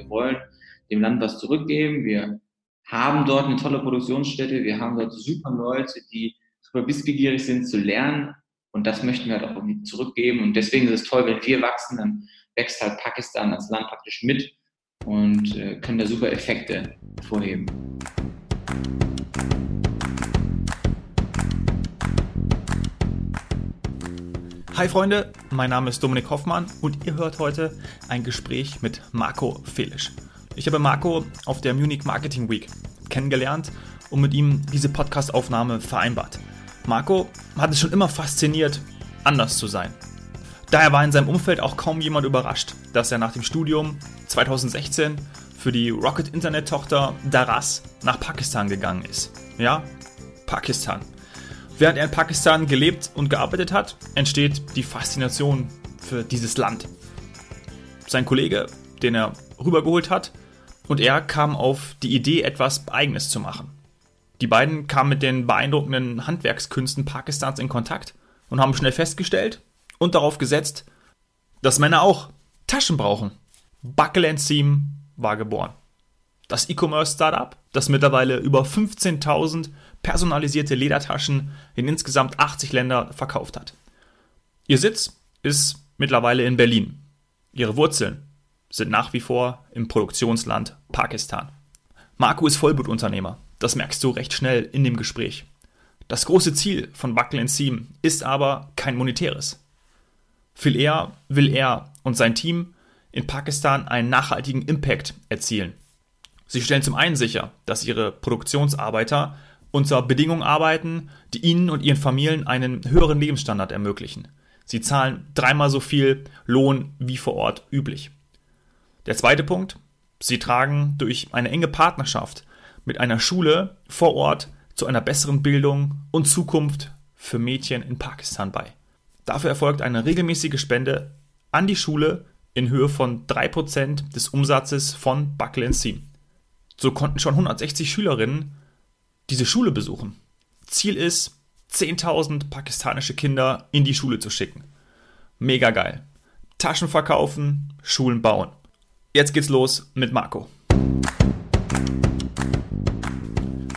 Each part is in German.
wir wollen dem Land was zurückgeben. Wir haben dort eine tolle Produktionsstätte, wir haben dort super Leute, die super wissbegierig sind zu lernen und das möchten wir halt auch irgendwie zurückgeben und deswegen ist es toll, wenn wir wachsen, dann wächst halt Pakistan als Land praktisch mit und äh, können da super Effekte vorheben. Hi Freunde, mein Name ist Dominik Hoffmann und ihr hört heute ein Gespräch mit Marco Felisch. Ich habe Marco auf der Munich Marketing Week kennengelernt und mit ihm diese Podcast-Aufnahme vereinbart. Marco hat es schon immer fasziniert, anders zu sein. Daher war in seinem Umfeld auch kaum jemand überrascht, dass er nach dem Studium 2016 für die Rocket Internet Tochter Daras nach Pakistan gegangen ist. Ja, Pakistan. Während er in Pakistan gelebt und gearbeitet hat, entsteht die Faszination für dieses Land. Sein Kollege, den er rübergeholt hat, und er kam auf die Idee, etwas Eigenes zu machen. Die beiden kamen mit den beeindruckenden Handwerkskünsten Pakistans in Kontakt und haben schnell festgestellt und darauf gesetzt, dass Männer auch Taschen brauchen. Buckle Seam war geboren. Das E-Commerce-Startup, das mittlerweile über 15.000 personalisierte Ledertaschen in insgesamt 80 Länder verkauft hat. Ihr Sitz ist mittlerweile in Berlin. Ihre Wurzeln sind nach wie vor im Produktionsland Pakistan. Marco ist Vollblutunternehmer. Das merkst du recht schnell in dem Gespräch. Das große Ziel von Buckle Seam ist aber kein monetäres. Viel eher will er und sein Team in Pakistan einen nachhaltigen Impact erzielen. Sie stellen zum einen sicher, dass ihre Produktionsarbeiter unter Bedingungen arbeiten, die ihnen und ihren Familien einen höheren Lebensstandard ermöglichen. Sie zahlen dreimal so viel Lohn wie vor Ort üblich. Der zweite Punkt, sie tragen durch eine enge Partnerschaft mit einer Schule vor Ort zu einer besseren Bildung und Zukunft für Mädchen in Pakistan bei. Dafür erfolgt eine regelmäßige Spende an die Schule in Höhe von 3% des Umsatzes von Buckle Seam. So konnten schon 160 Schülerinnen diese Schule besuchen. Ziel ist, 10.000 pakistanische Kinder in die Schule zu schicken. Mega geil. Taschen verkaufen, Schulen bauen. Jetzt geht's los mit Marco.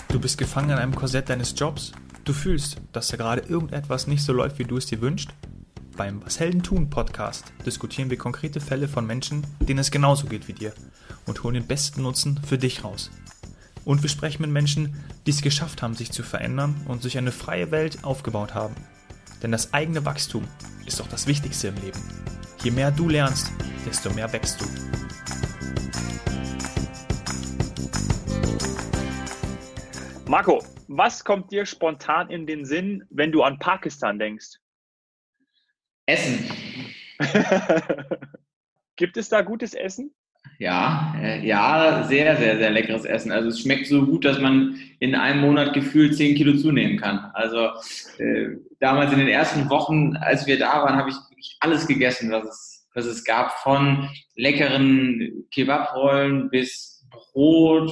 Du bist gefangen in einem Korsett deines Jobs. Du fühlst, dass da gerade irgendetwas nicht so läuft, wie du es dir wünschst. Beim Was Helden tun Podcast diskutieren wir konkrete Fälle von Menschen, denen es genauso geht wie dir und holen den besten Nutzen für dich raus. Und wir sprechen mit Menschen, die es geschafft haben, sich zu verändern und sich eine freie Welt aufgebaut haben. Denn das eigene Wachstum ist doch das Wichtigste im Leben. Je mehr du lernst, desto mehr wächst du. Marco, was kommt dir spontan in den Sinn, wenn du an Pakistan denkst? Essen. Gibt es da gutes Essen? Ja, äh, ja, sehr, sehr, sehr leckeres Essen. Also es schmeckt so gut, dass man in einem Monat gefühlt 10 Kilo zunehmen kann. Also äh, damals in den ersten Wochen, als wir da waren, habe ich wirklich alles gegessen, was es, was es gab. Von leckeren Kebabrollen bis Brot,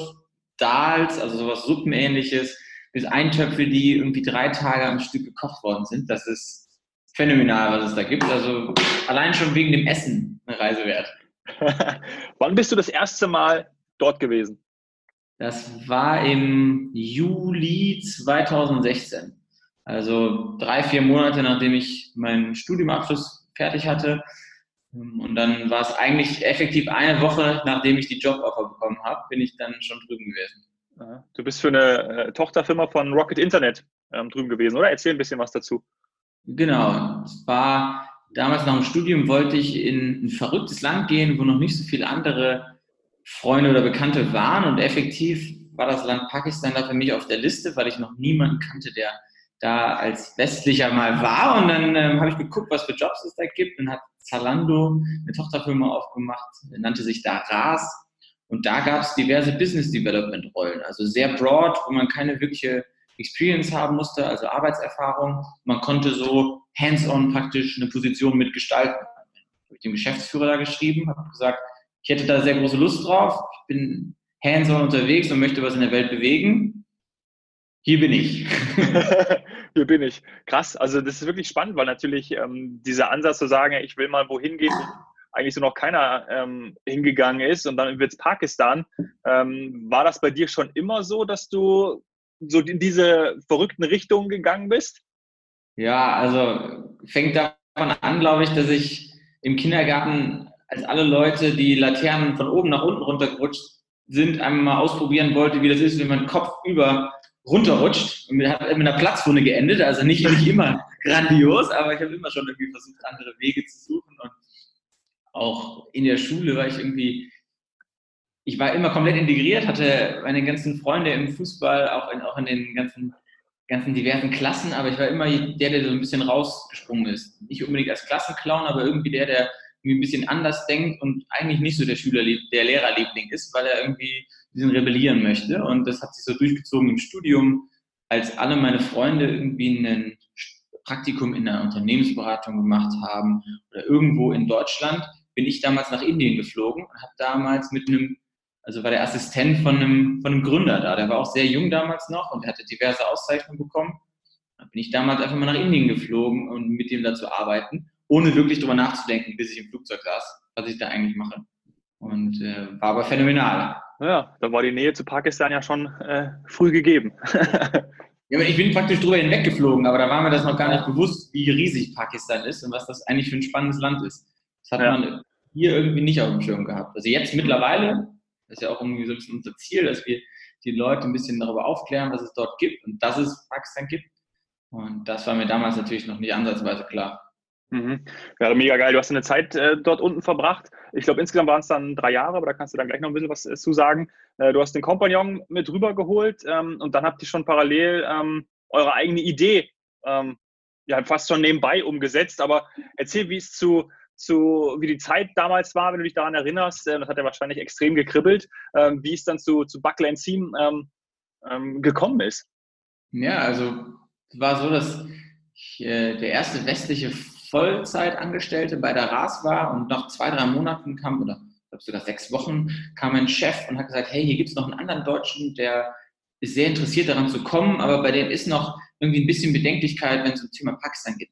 Dals, also sowas Suppenähnliches, bis Eintöpfe, die irgendwie drei Tage am Stück gekocht worden sind. Das ist phänomenal, was es da gibt. Also allein schon wegen dem Essen eine Reise wert. Wann bist du das erste Mal dort gewesen? Das war im Juli 2016. Also drei, vier Monate, nachdem ich meinen Studiumabschluss fertig hatte. Und dann war es eigentlich effektiv eine Woche, nachdem ich die Joboffer bekommen habe, bin ich dann schon drüben gewesen. Du bist für eine äh, Tochterfirma von Rocket Internet ähm, drüben gewesen, oder? Erzähl ein bisschen was dazu. Genau. Es war damals nach dem Studium wollte ich in ein verrücktes Land gehen, wo noch nicht so viele andere Freunde oder Bekannte waren. Und effektiv war das Land Pakistan da für mich auf der Liste, weil ich noch niemanden kannte, der da als Westlicher mal war. Und dann ähm, habe ich geguckt, was für Jobs es da gibt und hat Zalando eine Tochterfirma aufgemacht, nannte sich Daras. Und da gab es diverse Business Development Rollen, also sehr broad, wo man keine wirkliche Experience haben musste, also Arbeitserfahrung. Man konnte so hands-on praktisch eine Position mitgestalten. Habe ich dem Geschäftsführer da geschrieben, habe gesagt, ich hätte da sehr große Lust drauf, ich bin hands-on unterwegs und möchte was in der Welt bewegen. Hier bin ich. Hier bin ich. Krass, also das ist wirklich spannend, weil natürlich ähm, dieser Ansatz zu sagen, ich will mal wohin gehen, eigentlich so noch keiner ähm, hingegangen ist und dann wird es Pakistan. Ähm, war das bei dir schon immer so, dass du so in diese verrückten Richtungen gegangen bist? Ja, also fängt davon an, glaube ich, dass ich im Kindergarten, als alle Leute die Laternen von oben nach unten runtergerutscht sind, einmal mal ausprobieren wollte, wie das ist, wenn man Kopf über runterrutscht. Und hat mit einer Platzwunde geendet, also nicht, nicht immer grandios, aber ich habe immer schon irgendwie versucht, andere Wege zu suchen. Und auch in der Schule war ich irgendwie, ich war immer komplett integriert, hatte meine ganzen Freunde im Fußball, auch in, auch in den ganzen, ganzen diversen Klassen, aber ich war immer der, der so ein bisschen rausgesprungen ist. Nicht unbedingt als Klassenclown, aber irgendwie der, der irgendwie ein bisschen anders denkt und eigentlich nicht so der Schüler, der Lehrerliebling ist, weil er irgendwie bisschen rebellieren möchte. Und das hat sich so durchgezogen im Studium, als alle meine Freunde irgendwie ein Praktikum in einer Unternehmensberatung gemacht haben oder irgendwo in Deutschland, bin ich damals nach Indien geflogen und habe damals mit einem, also war der Assistent von einem, von einem Gründer da, der war auch sehr jung damals noch und hatte diverse Auszeichnungen bekommen. Dann bin ich damals einfach mal nach Indien geflogen und um mit ihm da zu arbeiten ohne wirklich drüber nachzudenken, bis ich im Flugzeug saß, was ich da eigentlich mache. Und äh, war aber phänomenal. Ja, da war die Nähe zu Pakistan ja schon äh, früh gegeben. ja, ich bin praktisch drüber hinweggeflogen, aber da war mir das noch gar nicht bewusst, wie riesig Pakistan ist und was das eigentlich für ein spannendes Land ist. Das hat ja. man hier irgendwie nicht auf dem Schirm gehabt. Also jetzt mittlerweile, ist ja auch irgendwie so ein bisschen unser Ziel, dass wir die Leute ein bisschen darüber aufklären, was es dort gibt und dass es Pakistan gibt. Und das war mir damals natürlich noch nicht ansatzweise klar. Mhm. Ja, mega geil. Du hast eine Zeit äh, dort unten verbracht. Ich glaube, insgesamt waren es dann drei Jahre, aber da kannst du dann gleich noch ein bisschen was äh, zu sagen. Äh, du hast den Kompagnon mit rübergeholt ähm, und dann habt ihr schon parallel ähm, eure eigene Idee ähm, ja, fast schon nebenbei umgesetzt. Aber erzähl, wie es zu, zu, wie die Zeit damals war, wenn du dich daran erinnerst. Äh, das hat ja wahrscheinlich extrem gekribbelt, ähm, wie es dann zu, zu Buckle and Seam ähm, ähm, gekommen ist. Ja, also es war so, dass ich, äh, der erste westliche Vollzeitangestellte bei der RAS war und nach zwei, drei Monaten kam, oder ich glaube sogar sechs Wochen, kam ein Chef und hat gesagt, hey, hier gibt es noch einen anderen Deutschen, der ist sehr interessiert daran zu kommen, aber bei dem ist noch irgendwie ein bisschen Bedenklichkeit, wenn es um Thema Pakistan geht.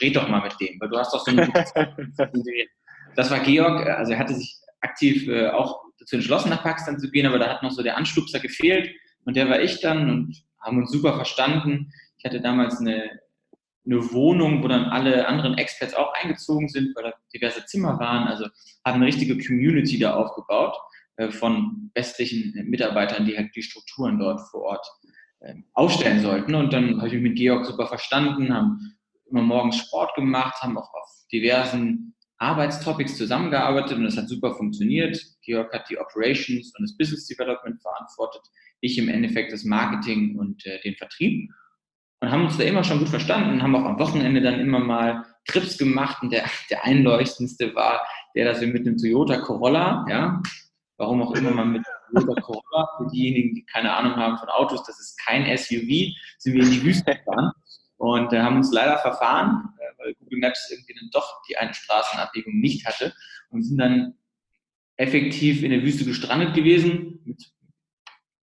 Red doch mal mit dem, weil du hast doch so eine Das war Georg, also er hatte sich aktiv äh, auch dazu entschlossen, nach Pakistan zu gehen, aber da hat noch so der Anschubser gefehlt und der war ich dann und haben uns super verstanden. Ich hatte damals eine eine Wohnung, wo dann alle anderen Experts auch eingezogen sind, weil da diverse Zimmer waren. Also haben eine richtige Community da aufgebaut äh, von westlichen Mitarbeitern, die halt die Strukturen dort vor Ort äh, aufstellen sollten. Und dann habe ich mich mit Georg super verstanden, haben immer morgens Sport gemacht, haben auch auf diversen Arbeitstopics zusammengearbeitet und das hat super funktioniert. Georg hat die Operations und das Business Development verantwortet, ich im Endeffekt das Marketing und äh, den Vertrieb und haben uns da immer schon gut verstanden, haben auch am Wochenende dann immer mal Trips gemacht und der, der einleuchtendste war der, dass wir mit einem Toyota Corolla, ja, warum auch immer man mit Toyota Corolla, für diejenigen, die keine Ahnung haben von Autos, das ist kein SUV, sind wir in die Wüste gefahren und äh, haben uns leider verfahren, äh, weil Google Maps irgendwie dann doch die eine Straßenabbiegung nicht hatte und sind dann effektiv in der Wüste gestrandet gewesen mit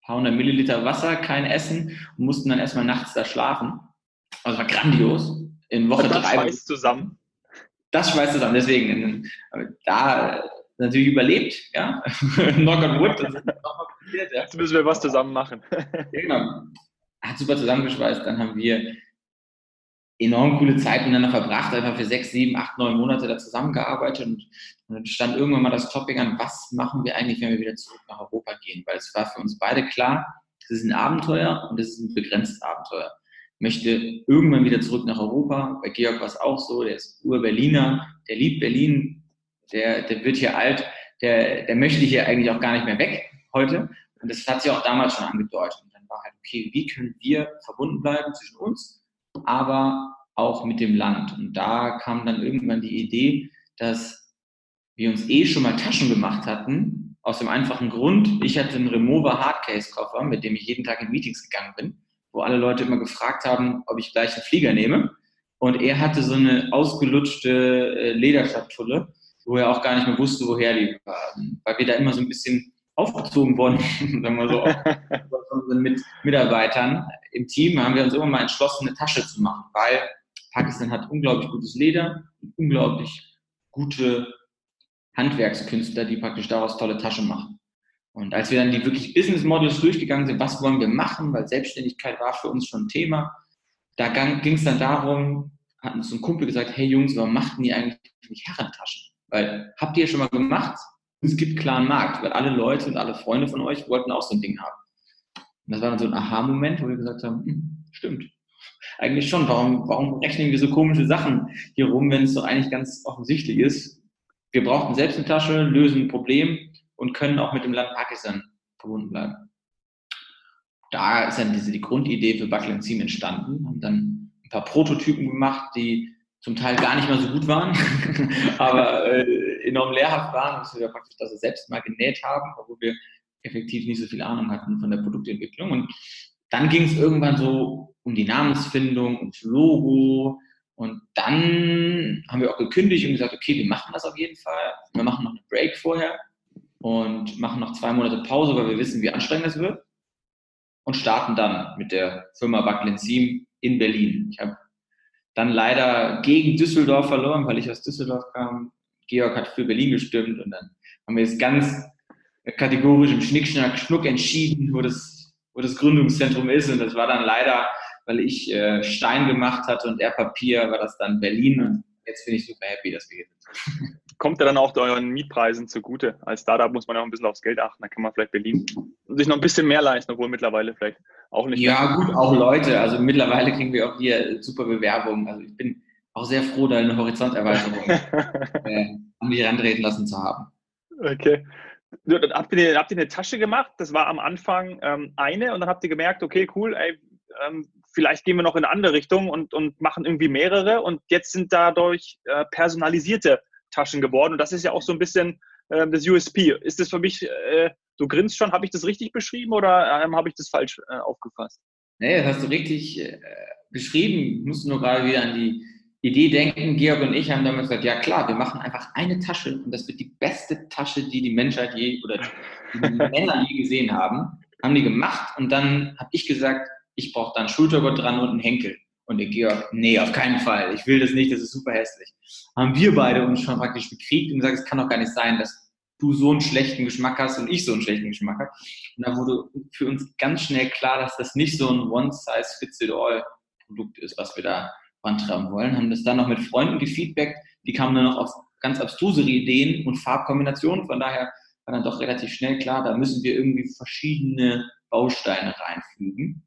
paar hundert Milliliter Wasser, kein Essen und mussten dann erstmal nachts da schlafen. Also war grandios. In Woche das drei. Das schweißt zusammen. Das schweißt zusammen. Deswegen, da natürlich überlebt, ja. Knock on wood, das ist nochmal passiert, ja. Jetzt müssen wir was zusammen machen. genau. Hat super zusammengeschweißt. Dann haben wir enorm coole Zeit miteinander verbracht, einfach für sechs, sieben, acht, neun Monate da zusammengearbeitet und, und dann stand irgendwann mal das Topic an, was machen wir eigentlich, wenn wir wieder zurück nach Europa gehen? Weil es war für uns beide klar, es ist ein Abenteuer und es ist ein begrenztes Abenteuer. Ich möchte irgendwann wieder zurück nach Europa. Bei Georg war es auch so, der ist Ur-Berliner, der liebt Berlin, der, der wird hier alt, der, der möchte hier eigentlich auch gar nicht mehr weg heute. Und das hat sich auch damals schon angedeutet. Und dann war halt, okay, wie können wir verbunden bleiben zwischen uns aber auch mit dem Land. Und da kam dann irgendwann die Idee, dass wir uns eh schon mal Taschen gemacht hatten, aus dem einfachen Grund, ich hatte einen Remover Hardcase-Koffer, mit dem ich jeden Tag in Meetings gegangen bin, wo alle Leute immer gefragt haben, ob ich gleich einen Flieger nehme. Und er hatte so eine ausgelutschte äh, Lederschatulle, wo er auch gar nicht mehr wusste, woher die war. Weil wir da immer so ein bisschen aufgezogen worden, sagen wir so, von unseren Mitarbeitern im Team, haben wir uns immer mal entschlossen, eine Tasche zu machen, weil Pakistan hat unglaublich gutes Leder, unglaublich gute Handwerkskünstler, die praktisch daraus tolle Taschen machen. Und als wir dann die wirklich Business Models durchgegangen sind, was wollen wir machen, weil Selbstständigkeit war für uns schon ein Thema, da ging es dann darum, hat uns ein Kumpel gesagt, hey Jungs, warum machten ihr eigentlich nicht Herrentaschen? Weil habt ihr schon mal gemacht? Es gibt klaren Markt, weil alle Leute und alle Freunde von euch wollten auch so ein Ding haben. Und das war dann so ein Aha-Moment, wo wir gesagt haben, hm, stimmt. Eigentlich schon. Warum, warum rechnen wir so komische Sachen hier rum, wenn es doch eigentlich ganz offensichtlich ist? Wir brauchten selbst eine Tasche, lösen ein Problem und können auch mit dem Land Pakistan verbunden bleiben. Da ist dann diese, die Grundidee für Buckle Seam entstanden. Haben dann ein paar Prototypen gemacht, die zum Teil gar nicht mal so gut waren, aber äh, enorm lehrhaft waren, dass wir praktisch das selbst mal genäht haben, obwohl wir effektiv nicht so viel Ahnung hatten von der Produktentwicklung. Und dann ging es irgendwann so um die Namensfindung, ums Logo. Und dann haben wir auch gekündigt und gesagt, okay, wir machen das auf jeden Fall. Wir machen noch einen Break vorher und machen noch zwei Monate Pause, weil wir wissen, wie anstrengend es wird. Und starten dann mit der Firma Backlin Seam in Berlin. Ich habe dann leider gegen Düsseldorf verloren, weil ich aus Düsseldorf kam. Georg hat für Berlin gestimmt und dann haben wir es ganz kategorisch im Schnickschnack Schnuck entschieden, wo das, wo das Gründungszentrum ist. Und das war dann leider, weil ich äh, Stein gemacht hatte und er Papier, war das dann Berlin. Und jetzt bin ich super happy, dass wir hier sind. Kommt ja dann auch euren Mietpreisen zugute. Als Startup muss man ja auch ein bisschen aufs Geld achten. Da kann man vielleicht Berlin sich noch ein bisschen mehr leisten, obwohl mittlerweile vielleicht auch nicht. Ja, mehr. gut, auch Leute. Also mittlerweile kriegen wir auch hier super Bewerbungen. Also ich bin auch sehr froh, da eine Horizonterweiterung äh, an mich herantreten lassen zu haben. Okay. Habt ihr, habt ihr eine Tasche gemacht? Das war am Anfang ähm, eine und dann habt ihr gemerkt, okay, cool, ey, ähm, vielleicht gehen wir noch in eine andere Richtung und, und machen irgendwie mehrere und jetzt sind dadurch äh, personalisierte Taschen geworden und das ist ja auch so ein bisschen äh, das USP. Ist das für mich, äh, du grinst schon, habe ich das richtig beschrieben oder ähm, habe ich das falsch äh, aufgefasst? Nee, das hast du richtig äh, beschrieben. Ich musste nur gerade wieder an die Idee denken, Georg und ich haben damals gesagt, ja klar, wir machen einfach eine Tasche und das wird die beste Tasche, die die Menschheit je oder die Männer je gesehen haben. Haben die gemacht und dann habe ich gesagt, ich brauche da einen Schultergurt dran und einen Henkel. Und der Georg, nee, auf keinen Fall, ich will das nicht, das ist super hässlich. Haben wir beide uns schon praktisch bekriegt und gesagt, es kann doch gar nicht sein, dass du so einen schlechten Geschmack hast und ich so einen schlechten Geschmack habe. Und da wurde für uns ganz schnell klar, dass das nicht so ein One-Size-Fits-it-all-Produkt ist, was wir da vorantreiben wollen, haben das dann noch mit Freunden gefeedbackt, die kamen dann noch auf ganz abstrusere Ideen und Farbkombinationen, von daher war dann doch relativ schnell klar, da müssen wir irgendwie verschiedene Bausteine reinfügen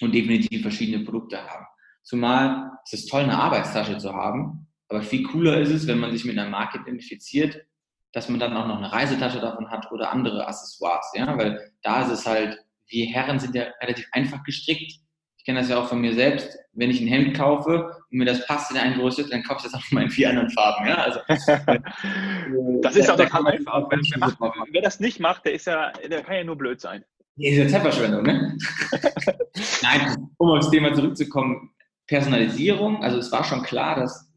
und definitiv verschiedene Produkte haben. Zumal es ist toll, eine Arbeitstasche zu haben, aber viel cooler ist es, wenn man sich mit einer Marke identifiziert, dass man dann auch noch eine Reisetasche davon hat oder andere Accessoires, ja, weil da ist es halt, wir Herren sind ja relativ einfach gestrickt ich kenne das ja auch von mir selbst, wenn ich ein Hemd kaufe und mir das passt in einen Größe, dann kaufe ich das auch mal in vier anderen Farben. Ja? Also, das ist auch der einfach. Wer, wer, wer, das nicht macht, der ist ja, der kann ja nur blöd sein. Nee, ist ja Zeitverschwendung, ne? Nein, um aufs Thema zurückzukommen, Personalisierung, also es war schon klar, dass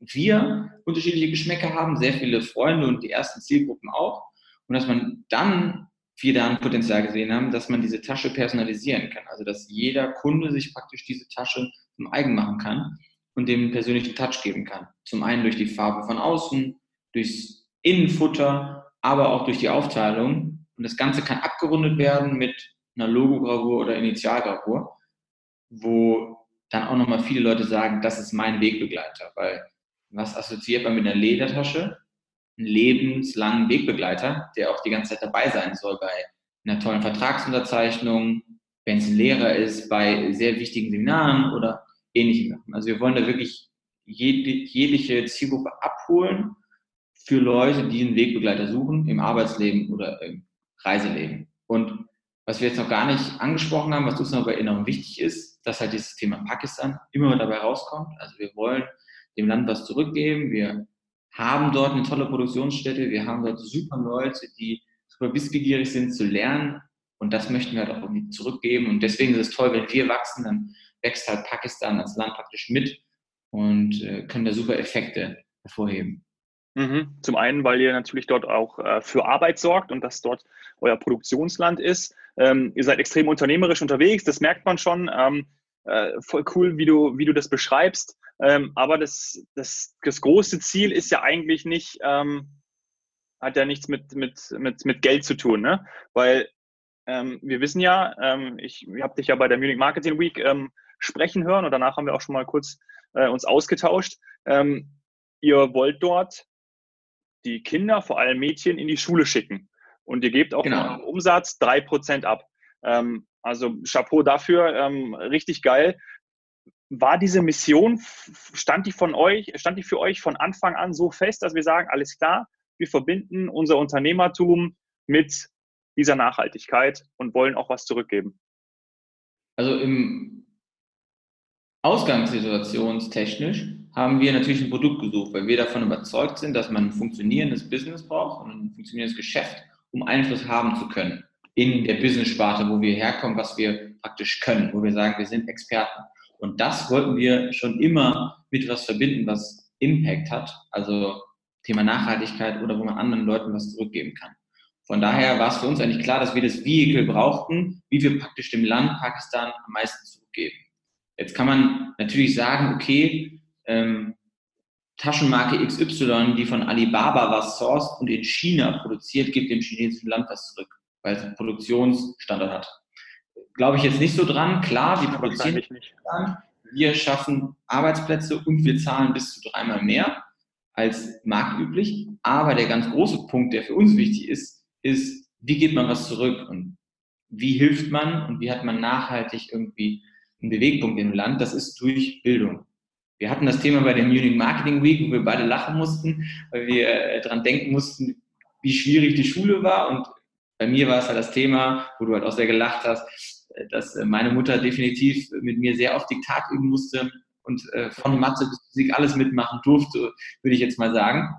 wir unterschiedliche Geschmäcker haben, sehr viele Freunde und die ersten Zielgruppen auch. Und dass man dann viel da ein Potenzial gesehen haben, dass man diese Tasche personalisieren kann. Also dass jeder Kunde sich praktisch diese Tasche zum eigen machen kann und dem persönlichen Touch geben kann. Zum einen durch die Farbe von außen, durchs Innenfutter, aber auch durch die Aufteilung. Und das Ganze kann abgerundet werden mit einer Logogravur oder Initialgravur, wo dann auch nochmal viele Leute sagen, das ist mein Wegbegleiter, weil was assoziiert man mit einer Ledertasche? einen lebenslangen Wegbegleiter, der auch die ganze Zeit dabei sein soll bei einer tollen Vertragsunterzeichnung, wenn es ein Lehrer ist, bei sehr wichtigen Seminaren oder ähnlichen Sachen. Also wir wollen da wirklich jegliche Zielgruppe abholen für Leute, die einen Wegbegleiter suchen im Arbeitsleben oder im Reiseleben. Und was wir jetzt noch gar nicht angesprochen haben, was uns aber enorm wichtig ist, dass halt dieses Thema Pakistan immer dabei rauskommt. Also wir wollen dem Land was zurückgeben. Wir haben dort eine tolle Produktionsstätte, wir haben dort super Leute, die super wissbegierig sind zu lernen und das möchten wir halt auch irgendwie zurückgeben und deswegen ist es toll, wenn wir wachsen, dann wächst halt Pakistan als Land praktisch mit und äh, können da super Effekte hervorheben. Mhm. Zum einen, weil ihr natürlich dort auch äh, für Arbeit sorgt und das dort euer Produktionsland ist. Ähm, ihr seid extrem unternehmerisch unterwegs, das merkt man schon. Ähm, äh, voll cool, wie du, wie du das beschreibst. Ähm, aber das, das, das große Ziel ist ja eigentlich nicht, ähm, hat ja nichts mit, mit, mit, mit Geld zu tun, ne? Weil ähm, wir wissen ja, ähm, ich, habe dich ja bei der Munich Marketing Week sprechen hören und danach haben wir auch schon mal kurz äh, uns ausgetauscht. Ihr wollt dort die Kinder, vor allem Mädchen, in die Schule schicken. Und ihr gebt auch genau. Umsatz drei Prozent ab. Ähm, also Chapeau dafür, ähm, richtig geil. War diese Mission, stand die von euch, stand die für euch von Anfang an so fest, dass wir sagen, alles klar, wir verbinden unser Unternehmertum mit dieser Nachhaltigkeit und wollen auch was zurückgeben? Also im Ausgangssituationstechnisch haben wir natürlich ein Produkt gesucht, weil wir davon überzeugt sind, dass man ein funktionierendes Business braucht und ein funktionierendes Geschäft, um Einfluss haben zu können in der Business-Sparte, wo wir herkommen, was wir praktisch können, wo wir sagen, wir sind Experten. Und das wollten wir schon immer mit was verbinden, was Impact hat, also Thema Nachhaltigkeit oder wo man anderen Leuten was zurückgeben kann. Von daher war es für uns eigentlich klar, dass wir das Vehikel brauchten, wie wir praktisch dem Land Pakistan am meisten zurückgeben. Jetzt kann man natürlich sagen, okay, ähm, Taschenmarke XY, die von Alibaba was sourced und in China produziert, gibt dem chinesischen Land was zurück, weil es einen Produktionsstandard hat. Glaube ich jetzt nicht so dran. Klar, wir produzieren nicht. Wir schaffen Arbeitsplätze und wir zahlen bis zu dreimal mehr als marktüblich. Aber der ganz große Punkt, der für uns wichtig ist, ist, wie gibt man was zurück und wie hilft man und wie hat man nachhaltig irgendwie einen Bewegpunkt im Land? Das ist durch Bildung. Wir hatten das Thema bei der Munich Marketing Week, wo wir beide lachen mussten, weil wir äh, dran denken mussten, wie schwierig die Schule war. Und bei mir war es halt das Thema, wo du halt auch sehr gelacht hast, äh, dass äh, meine Mutter definitiv mit mir sehr oft Diktat üben musste und von Mathe bis Physik alles mitmachen durfte, würde ich jetzt mal sagen.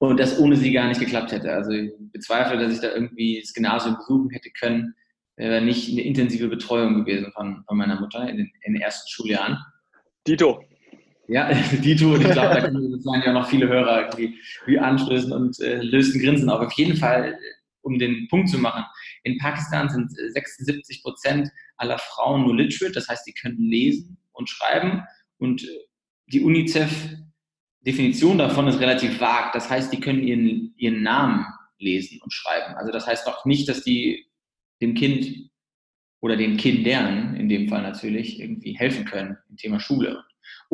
Und das ohne sie gar nicht geklappt hätte. Also ich bezweifle, dass ich da irgendwie das Gymnasium besuchen hätte können. Wäre nicht eine intensive Betreuung gewesen von, von meiner Mutter in den, in den ersten Schuljahren. Dito. Ja, Dito, und ich glaube, da können ja noch viele Hörer irgendwie wie anstößen und äh, lösten Grinsen auf. Auf jeden Fall, um den Punkt zu machen, in Pakistan sind 76 Prozent aller Frauen nur literate, das heißt, die können lesen und schreiben und die UNICEF-Definition davon ist relativ vag, das heißt, die können ihren, ihren Namen lesen und schreiben. Also das heißt auch nicht, dass die dem Kind oder den Kindern in dem Fall natürlich irgendwie helfen können im Thema Schule.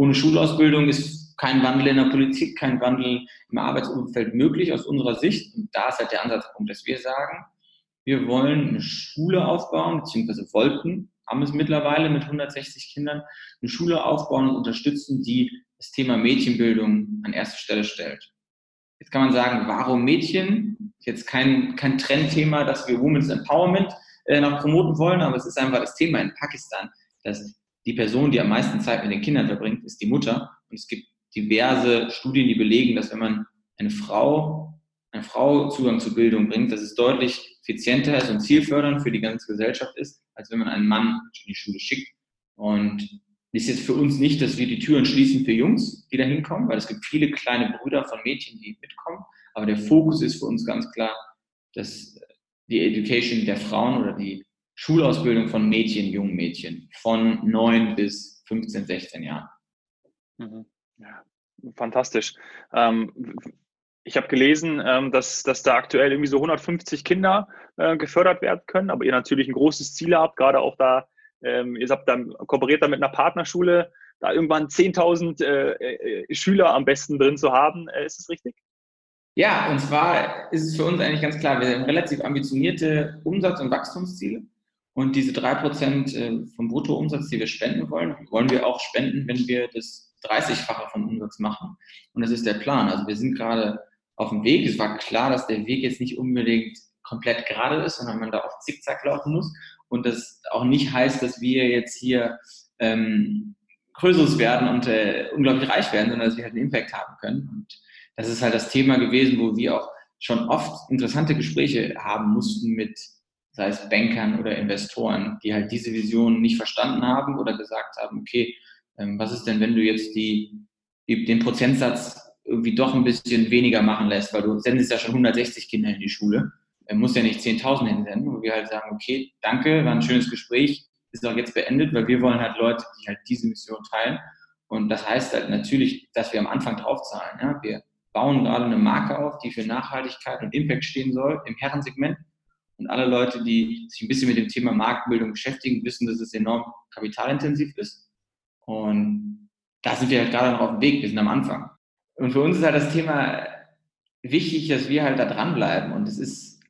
Ohne Schulausbildung ist kein Wandel in der Politik, kein Wandel im Arbeitsumfeld möglich aus unserer Sicht. Und da ist halt der Ansatzpunkt, dass wir sagen, wir wollen eine Schule aufbauen, beziehungsweise wollten, haben es mittlerweile mit 160 Kindern, eine Schule aufbauen und unterstützen, die das Thema Mädchenbildung an erste Stelle stellt. Jetzt kann man sagen, warum Mädchen? Jetzt kein, kein Trendthema, dass wir Women's Empowerment äh, noch promoten wollen, aber es ist einfach das Thema in Pakistan, dass die Person, die am meisten Zeit mit den Kindern verbringt, ist die Mutter. Und es gibt diverse Studien, die belegen, dass wenn man eine Frau, eine Frau Zugang zur Bildung bringt, dass es deutlich effizienter ist und zielfördernd für die ganze Gesellschaft ist, als wenn man einen Mann in die Schule schickt. Und ist jetzt für uns nicht, dass wir die Türen schließen für Jungs, die da hinkommen, weil es gibt viele kleine Brüder von Mädchen, die mitkommen. Aber der Fokus ist für uns ganz klar, dass die Education der Frauen oder die Schulausbildung von Mädchen, jungen Mädchen, von 9 bis 15, 16 Jahren. Mhm. Ja, fantastisch. Ähm, ich habe gelesen, ähm, dass, dass da aktuell irgendwie so 150 Kinder äh, gefördert werden können, aber ihr natürlich ein großes Ziel habt, gerade auch da, ähm, ihr habt dann kooperiert da mit einer Partnerschule, da irgendwann 10.000 äh, äh, Schüler am besten drin zu haben. Äh, ist das richtig? Ja, und zwar ist es für uns eigentlich ganz klar, wir haben relativ ambitionierte Umsatz- und Wachstumsziele. Und diese drei Prozent äh, vom Bruttoumsatz, die wir spenden wollen, wollen wir auch spenden, wenn wir das 30-fache vom Umsatz machen. Und das ist der Plan. Also wir sind gerade auf dem Weg. Es war klar, dass der Weg jetzt nicht unbedingt komplett gerade ist, sondern man da auf Zickzack laufen muss. Und das auch nicht heißt, dass wir jetzt hier ähm, Größeres werden und äh, unglaublich reich werden, sondern dass wir halt einen Impact haben können. Und das ist halt das Thema gewesen, wo wir auch schon oft interessante Gespräche haben mussten mit sei es Bankern oder Investoren, die halt diese Vision nicht verstanden haben oder gesagt haben, okay, ähm, was ist denn, wenn du jetzt die, den Prozentsatz irgendwie doch ein bisschen weniger machen lässt, weil du sendest ja schon 160 Kinder in die Schule, muss ja nicht 10.000 hinsenden, wo wir halt sagen, okay, danke, war ein schönes Gespräch, ist auch jetzt beendet, weil wir wollen halt Leute, die halt diese Mission teilen. Und das heißt halt natürlich, dass wir am Anfang draufzahlen. Ja? Wir bauen gerade eine Marke auf, die für Nachhaltigkeit und Impact stehen soll im Herrensegment. Und alle Leute, die sich ein bisschen mit dem Thema Markenbildung beschäftigen, wissen, dass es enorm kapitalintensiv ist. Und da sind wir halt gerade noch auf dem Weg, wir sind am Anfang. Und für uns ist halt das Thema wichtig, dass wir halt da dranbleiben. Und es ist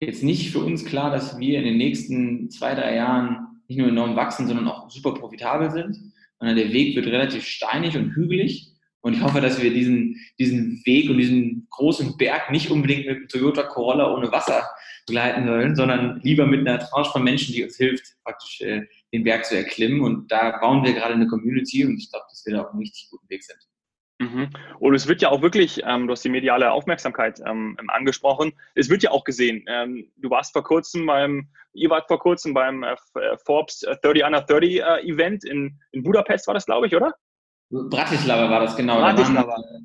jetzt nicht für uns klar, dass wir in den nächsten zwei, drei Jahren nicht nur enorm wachsen, sondern auch super profitabel sind, sondern der Weg wird relativ steinig und hügelig. Und ich hoffe, dass wir diesen, diesen Weg und diesen großen Berg nicht unbedingt mit einem Toyota Corolla ohne Wasser begleiten sollen, sondern lieber mit einer Tranche von Menschen, die uns hilft, praktisch äh, den Berg zu erklimmen. Und da bauen wir gerade eine Community und ich glaube, dass wir da auf einem richtig guten Weg sind. Mhm. Und es wird ja auch wirklich, ähm, du hast die mediale Aufmerksamkeit ähm, angesprochen, es wird ja auch gesehen. Ähm, du warst vor kurzem beim, ihr wart vor kurzem beim äh, äh Forbes 30 Under 30 äh, Event in, in Budapest, war das, glaube ich, oder? Bratislava war das, genau. Bratislava. Da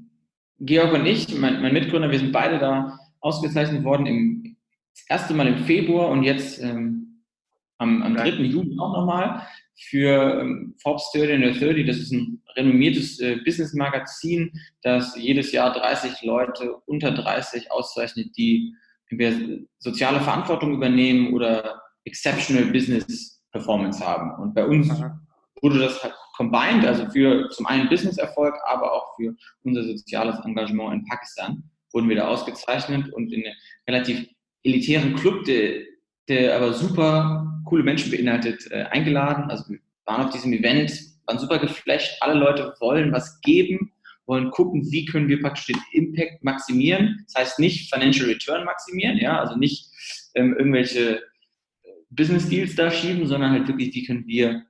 Georg und ich, mein, mein, Mitgründer, wir sind beide da ausgezeichnet worden, im, das erste Mal im Februar und jetzt ähm, am, am 3. Juli auch nochmal für ähm, Forbes 30 Under 30. Das ist ein renommiertes äh, Business-Magazin, das jedes Jahr 30 Leute unter 30 auszeichnet, die soziale Verantwortung übernehmen oder Exceptional Business Performance haben. Und bei uns wurde das halt combined, also für zum einen Business-Erfolg, aber auch für unser soziales Engagement in Pakistan wurden wir da ausgezeichnet und in einem relativ elitären Club, der, der aber super coole Menschen beinhaltet, äh, eingeladen. Also wir waren auf diesem Event, waren super geflasht. Alle Leute wollen was geben, wollen gucken, wie können wir praktisch den Impact maximieren. Das heißt nicht Financial Return maximieren, ja, also nicht ähm, irgendwelche Business Deals da schieben, sondern halt wirklich, wie können wir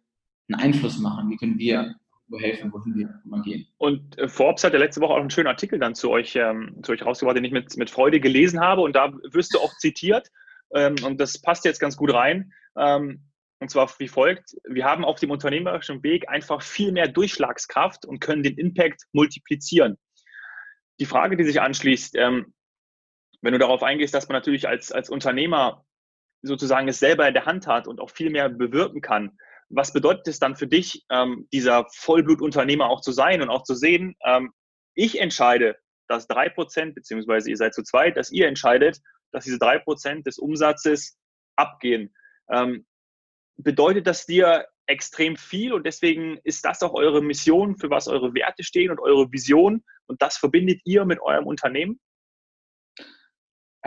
einen Einfluss machen? Wie können wir wo helfen, wohin wir mal gehen. Und äh, Forbes hat ja letzte Woche auch einen schönen Artikel dann zu euch, ähm, zu euch rausgebracht, den ich mit, mit Freude gelesen habe. Und da wirst du auch zitiert. Ähm, und das passt jetzt ganz gut rein. Ähm, und zwar wie folgt. Wir haben auf dem unternehmerischen Weg einfach viel mehr Durchschlagskraft und können den Impact multiplizieren. Die Frage, die sich anschließt, ähm, wenn du darauf eingehst, dass man natürlich als, als Unternehmer sozusagen es selber in der Hand hat und auch viel mehr bewirken kann, was bedeutet es dann für dich, ähm, dieser Vollblutunternehmer auch zu sein und auch zu sehen, ähm, ich entscheide, dass drei Prozent, beziehungsweise ihr seid zu zweit, dass ihr entscheidet, dass diese drei Prozent des Umsatzes abgehen. Ähm, bedeutet das dir extrem viel und deswegen ist das auch eure Mission, für was eure Werte stehen und eure Vision und das verbindet ihr mit eurem Unternehmen?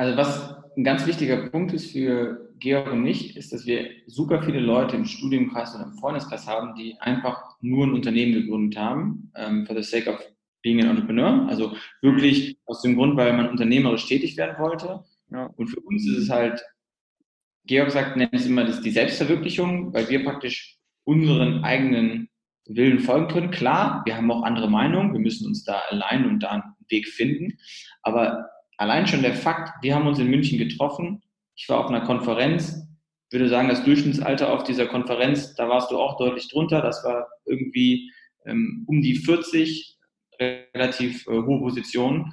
Also was ein ganz wichtiger Punkt ist für Georg und mich, ist, dass wir super viele Leute im Studiumkreis oder im Freundeskreis haben, die einfach nur ein Unternehmen gegründet haben, ähm, for the sake of being an entrepreneur. Also wirklich aus dem Grund, weil man unternehmerisch tätig werden wollte. Ja. Und für uns ist es halt, Georg sagt, nennt es immer das die Selbstverwirklichung, weil wir praktisch unseren eigenen Willen folgen können. Klar, wir haben auch andere Meinungen, wir müssen uns da allein und da einen Weg finden. Aber allein schon der Fakt, wir haben uns in München getroffen, ich war auf einer Konferenz, würde sagen, das Durchschnittsalter auf dieser Konferenz, da warst du auch deutlich drunter, das war irgendwie ähm, um die 40, relativ äh, hohe Position.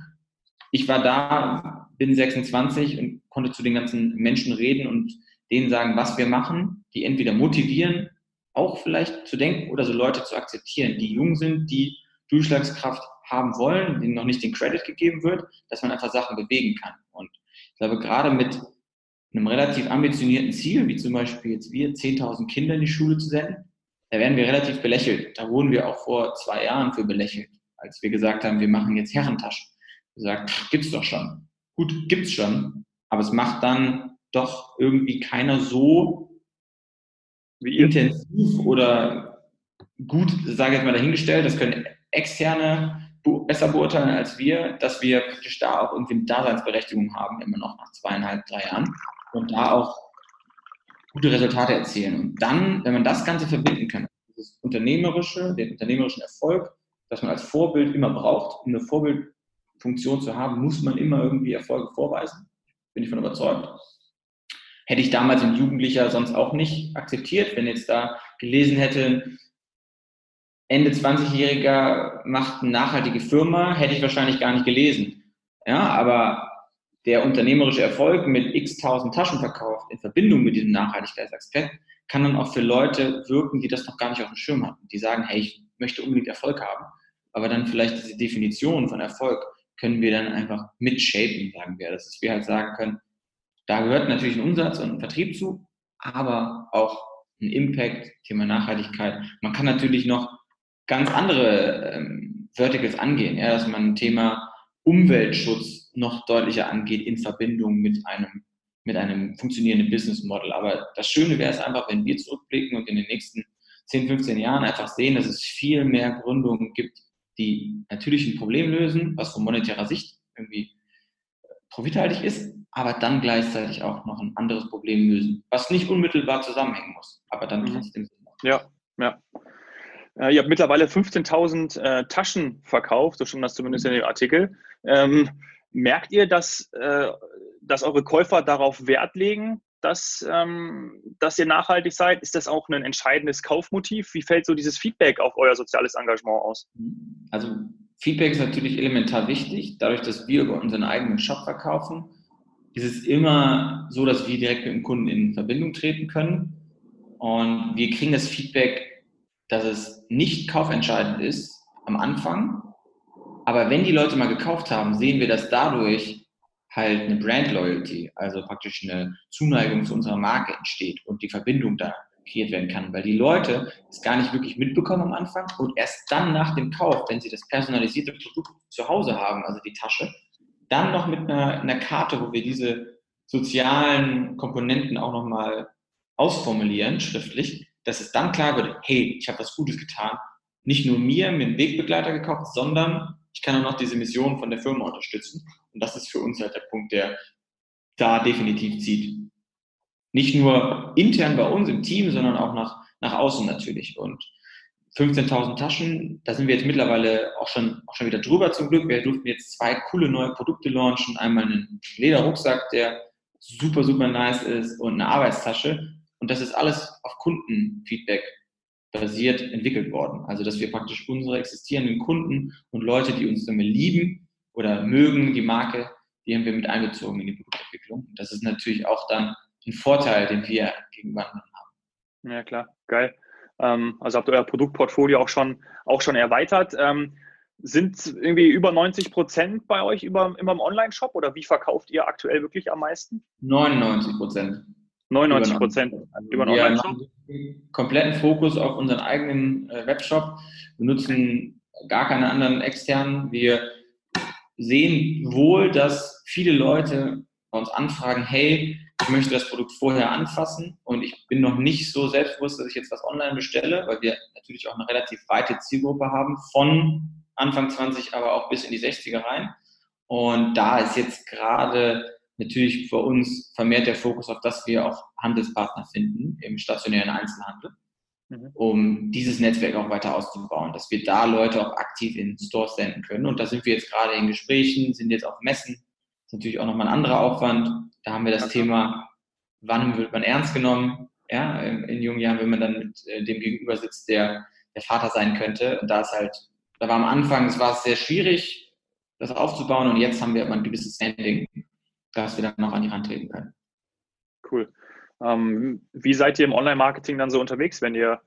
Ich war da, bin 26 und konnte zu den ganzen Menschen reden und denen sagen, was wir machen, die entweder motivieren, auch vielleicht zu denken oder so Leute zu akzeptieren, die jung sind, die Durchschlagskraft haben wollen, denen noch nicht den Credit gegeben wird, dass man einfach Sachen bewegen kann. Und ich glaube, gerade mit einem relativ ambitionierten Ziel, wie zum Beispiel jetzt wir, 10.000 Kinder in die Schule zu senden, da werden wir relativ belächelt. Da wurden wir auch vor zwei Jahren für belächelt, als wir gesagt haben, wir machen jetzt Herrentaschen. Gesagt, gibt's doch schon. Gut, gibt's schon, aber es macht dann doch irgendwie keiner so wie intensiv oder gut, sage ich jetzt mal dahingestellt, das können externe besser beurteilen als wir, dass wir praktisch da auch irgendwie eine Daseinsberechtigung haben, immer noch nach zweieinhalb, drei Jahren und da auch gute Resultate erzielen. Und dann, wenn man das Ganze verbinden kann, das Unternehmerische, den unternehmerischen Erfolg, das man als Vorbild immer braucht, um eine Vorbildfunktion zu haben, muss man immer irgendwie Erfolge vorweisen. Bin ich von überzeugt. Hätte ich damals ein Jugendlicher sonst auch nicht akzeptiert, wenn jetzt da gelesen hätte, Ende 20-Jähriger macht eine nachhaltige Firma, hätte ich wahrscheinlich gar nicht gelesen. Ja, aber der unternehmerische Erfolg mit x tausend Taschen in Verbindung mit diesem Nachhaltigkeitsaspekt kann dann auch für Leute wirken, die das noch gar nicht auf dem Schirm hatten. Die sagen, hey, ich möchte unbedingt Erfolg haben, aber dann vielleicht diese Definition von Erfolg können wir dann einfach mitshapen, sagen wir. Das ist, wir halt sagen können, da gehört natürlich ein Umsatz und ein Vertrieb zu, aber auch ein Impact, Thema Nachhaltigkeit. Man kann natürlich noch ganz andere ähm, Verticals angehen, ja, dass man ein Thema Umweltschutz noch deutlicher angeht in Verbindung mit einem, mit einem funktionierenden Business Model. Aber das Schöne wäre es einfach, wenn wir zurückblicken und in den nächsten 10, 15 Jahren einfach sehen, dass es viel mehr Gründungen gibt, die natürlich ein Problem lösen, was von monetärer Sicht irgendwie profithaltig ist, aber dann gleichzeitig auch noch ein anderes Problem lösen, was nicht unmittelbar zusammenhängen muss, aber dann mhm. trotzdem. Ja, ja. Äh, ihr habt mittlerweile 15.000 äh, Taschen verkauft, so schon das zumindest in dem Artikel. Ähm, merkt ihr, dass, äh, dass eure Käufer darauf Wert legen, dass, ähm, dass ihr nachhaltig seid? Ist das auch ein entscheidendes Kaufmotiv? Wie fällt so dieses Feedback auf euer soziales Engagement aus? Also Feedback ist natürlich elementar wichtig. Dadurch, dass wir über unseren eigenen Shop verkaufen, ist es immer so, dass wir direkt mit dem Kunden in Verbindung treten können. Und wir kriegen das Feedback, dass es nicht kaufentscheidend ist am Anfang. Aber wenn die Leute mal gekauft haben, sehen wir, dass dadurch halt eine Brand Loyalty, also praktisch eine Zuneigung zu unserer Marke entsteht und die Verbindung da kreiert werden kann, weil die Leute es gar nicht wirklich mitbekommen am Anfang und erst dann nach dem Kauf, wenn sie das personalisierte Produkt zu Hause haben, also die Tasche, dann noch mit einer, einer Karte, wo wir diese sozialen Komponenten auch nochmal ausformulieren, schriftlich, dass es dann klar wird, hey, ich habe was Gutes getan, nicht nur mir, mir einen Wegbegleiter gekauft, sondern ich kann auch noch diese Mission von der Firma unterstützen. Und das ist für uns halt der Punkt, der da definitiv zieht nicht nur intern bei uns im Team, sondern auch nach, nach außen natürlich. Und 15.000 Taschen, da sind wir jetzt mittlerweile auch schon, auch schon wieder drüber zum Glück. Wir durften jetzt zwei coole neue Produkte launchen. Einmal einen Lederrucksack, der super, super nice ist und eine Arbeitstasche. Und das ist alles auf Kundenfeedback basiert entwickelt worden. Also, dass wir praktisch unsere existierenden Kunden und Leute, die uns damit lieben oder mögen, die Marke, die haben wir mit einbezogen in die Produktentwicklung. Das ist natürlich auch dann ein Vorteil, den wir gegenüber anderen haben. Ja, klar, geil. Ähm, also habt ihr euer Produktportfolio auch schon, auch schon erweitert. Ähm, sind irgendwie über 90 Prozent bei euch über, immer im Online-Shop oder wie verkauft ihr aktuell wirklich am meisten? 99 Prozent. 99 Prozent über den Online-Shop? Kompletten Fokus auf unseren eigenen äh, Webshop. Wir nutzen gar keine anderen externen. Wir sehen wohl, dass viele Leute bei uns anfragen, hey, ich möchte das Produkt vorher anfassen und ich bin noch nicht so selbstbewusst, dass ich jetzt was online bestelle, weil wir natürlich auch eine relativ weite Zielgruppe haben, von Anfang 20, aber auch bis in die 60er rein. Und da ist jetzt gerade natürlich für uns vermehrt der Fokus auf, dass wir auch Handelspartner finden im stationären Einzelhandel, mhm. um dieses Netzwerk auch weiter auszubauen, dass wir da Leute auch aktiv in Stores senden können. Und da sind wir jetzt gerade in Gesprächen, sind jetzt auf Messen. Das ist natürlich auch nochmal ein anderer Aufwand. Da haben wir das okay. Thema, wann wird man ernst genommen? Ja, in, jungen Jahren, wenn man dann mit äh, dem Gegenüber sitzt, der der Vater sein könnte. Und da ist halt, da war am Anfang, es war sehr schwierig, das aufzubauen und jetzt haben wir ein gewisses Standing, dass wir dann noch an die Hand treten können. Cool. Ähm, wie seid ihr im Online-Marketing dann so unterwegs, wenn ihr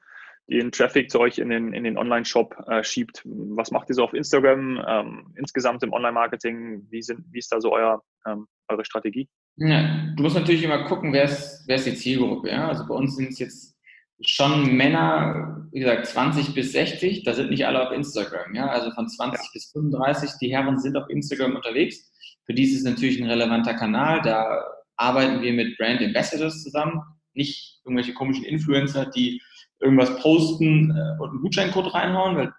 den Traffic zu euch in den, in den Online-Shop äh, schiebt? Was macht ihr so auf Instagram, ähm, insgesamt im Online-Marketing? Wie, wie ist da so euer, ähm, eure Strategie? Ja, du musst natürlich immer gucken, wer ist, wer ist die Zielgruppe. Ja? Also bei uns sind es jetzt schon Männer, wie gesagt, 20 bis 60, da sind nicht alle auf Instagram. Ja? Also von 20 ja. bis 35, die Herren sind auf Instagram unterwegs. Für die ist natürlich ein relevanter Kanal. Da arbeiten wir mit Brand Ambassadors zusammen, nicht irgendwelche komischen Influencer, die irgendwas posten äh, und einen Gutscheincode reinhauen, weil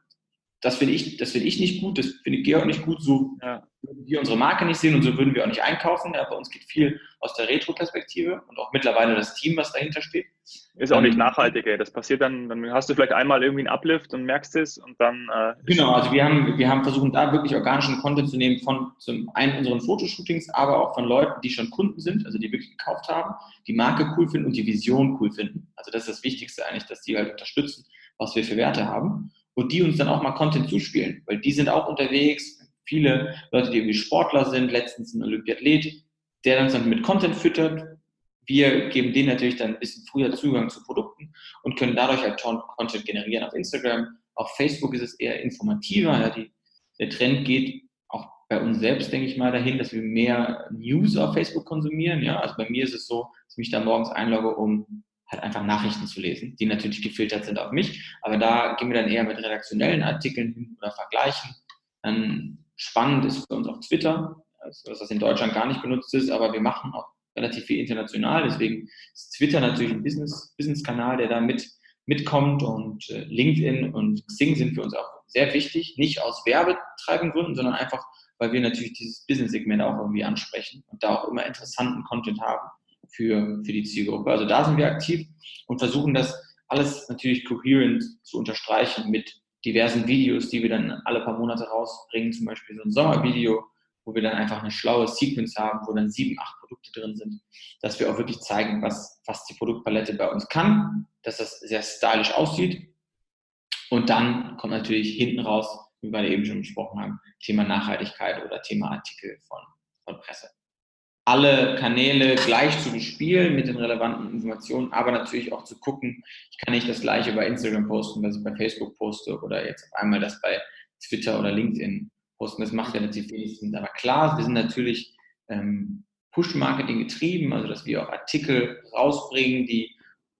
das finde ich, das finde ich nicht gut, das finde ich Georg nicht gut, so ja. würden wir unsere Marke nicht sehen und so würden wir auch nicht einkaufen. Ja, bei uns geht viel aus der Retro-Perspektive und auch mittlerweile das Team, was dahinter steht. Ist auch nicht ähm, nachhaltig, ey. Das passiert dann, dann hast du vielleicht einmal irgendwie einen Uplift und merkst es und dann. Äh, genau, also wir haben, wir haben versucht, da wirklich organischen Content zu nehmen von zum einen unseren Fotoshootings, aber auch von Leuten, die schon Kunden sind, also die wirklich gekauft haben, die Marke cool finden und die Vision cool finden. Also das ist das Wichtigste eigentlich, dass die halt unterstützen, was wir für Werte haben und die uns dann auch mal Content zuspielen, weil die sind auch unterwegs. Viele Leute, die irgendwie Sportler sind, letztens ein Olympiathlet, der uns dann mit Content füttert. Wir geben denen natürlich dann ein bisschen früher Zugang zu Produkten und können dadurch halt Content generieren auf Instagram. Auf Facebook ist es eher informativer. Ja, die, der Trend geht auch bei uns selbst, denke ich mal, dahin, dass wir mehr News auf Facebook konsumieren. Ja, also bei mir ist es so, dass ich mich da morgens einlogge, um halt einfach Nachrichten zu lesen, die natürlich gefiltert sind auf mich. Aber da gehen wir dann eher mit redaktionellen Artikeln hin oder vergleichen. Dann spannend ist für uns auch Twitter, was in Deutschland gar nicht benutzt ist, aber wir machen auch relativ viel international. Deswegen ist Twitter natürlich ein Business, Business-Kanal, der da mit, mitkommt und äh, LinkedIn und Xing sind für uns auch sehr wichtig, nicht aus werbetreibenden Gründen, sondern einfach, weil wir natürlich dieses Business-Segment auch irgendwie ansprechen und da auch immer interessanten Content haben für, für die Zielgruppe. Also da sind wir aktiv und versuchen das alles natürlich coherent zu unterstreichen mit diversen Videos, die wir dann alle paar Monate rausbringen, zum Beispiel so ein Sommervideo, wo wir dann einfach eine schlaue Sequence haben, wo dann sieben, acht Produkte drin sind, dass wir auch wirklich zeigen, was, was die Produktpalette bei uns kann, dass das sehr stylisch aussieht. Und dann kommt natürlich hinten raus, wie wir eben schon besprochen haben, Thema Nachhaltigkeit oder Thema Artikel von, von Presse alle Kanäle gleich zu bespielen mit den relevanten Informationen, aber natürlich auch zu gucken, ich kann nicht das gleiche bei Instagram posten, was ich bei Facebook poste oder jetzt auf einmal das bei Twitter oder LinkedIn posten. Das macht relativ wenig Sinn. Aber klar, wir sind natürlich ähm, Push-Marketing getrieben, also dass wir auch Artikel rausbringen, die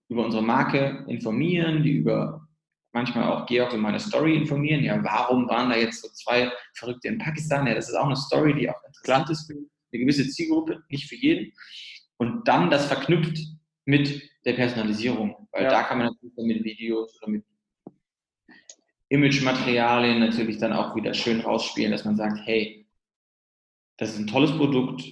über unsere Marke informieren, die über manchmal auch Georg in meine Story informieren. Ja, warum waren da jetzt so zwei Verrückte in Pakistan? Ja, das ist auch eine Story, die auch interessant ist für eine gewisse Zielgruppe, nicht für jeden. Und dann das verknüpft mit der Personalisierung, weil ja. da kann man natürlich mit Videos oder mit Imagematerialien natürlich dann auch wieder schön rausspielen, dass man sagt, hey, das ist ein tolles Produkt.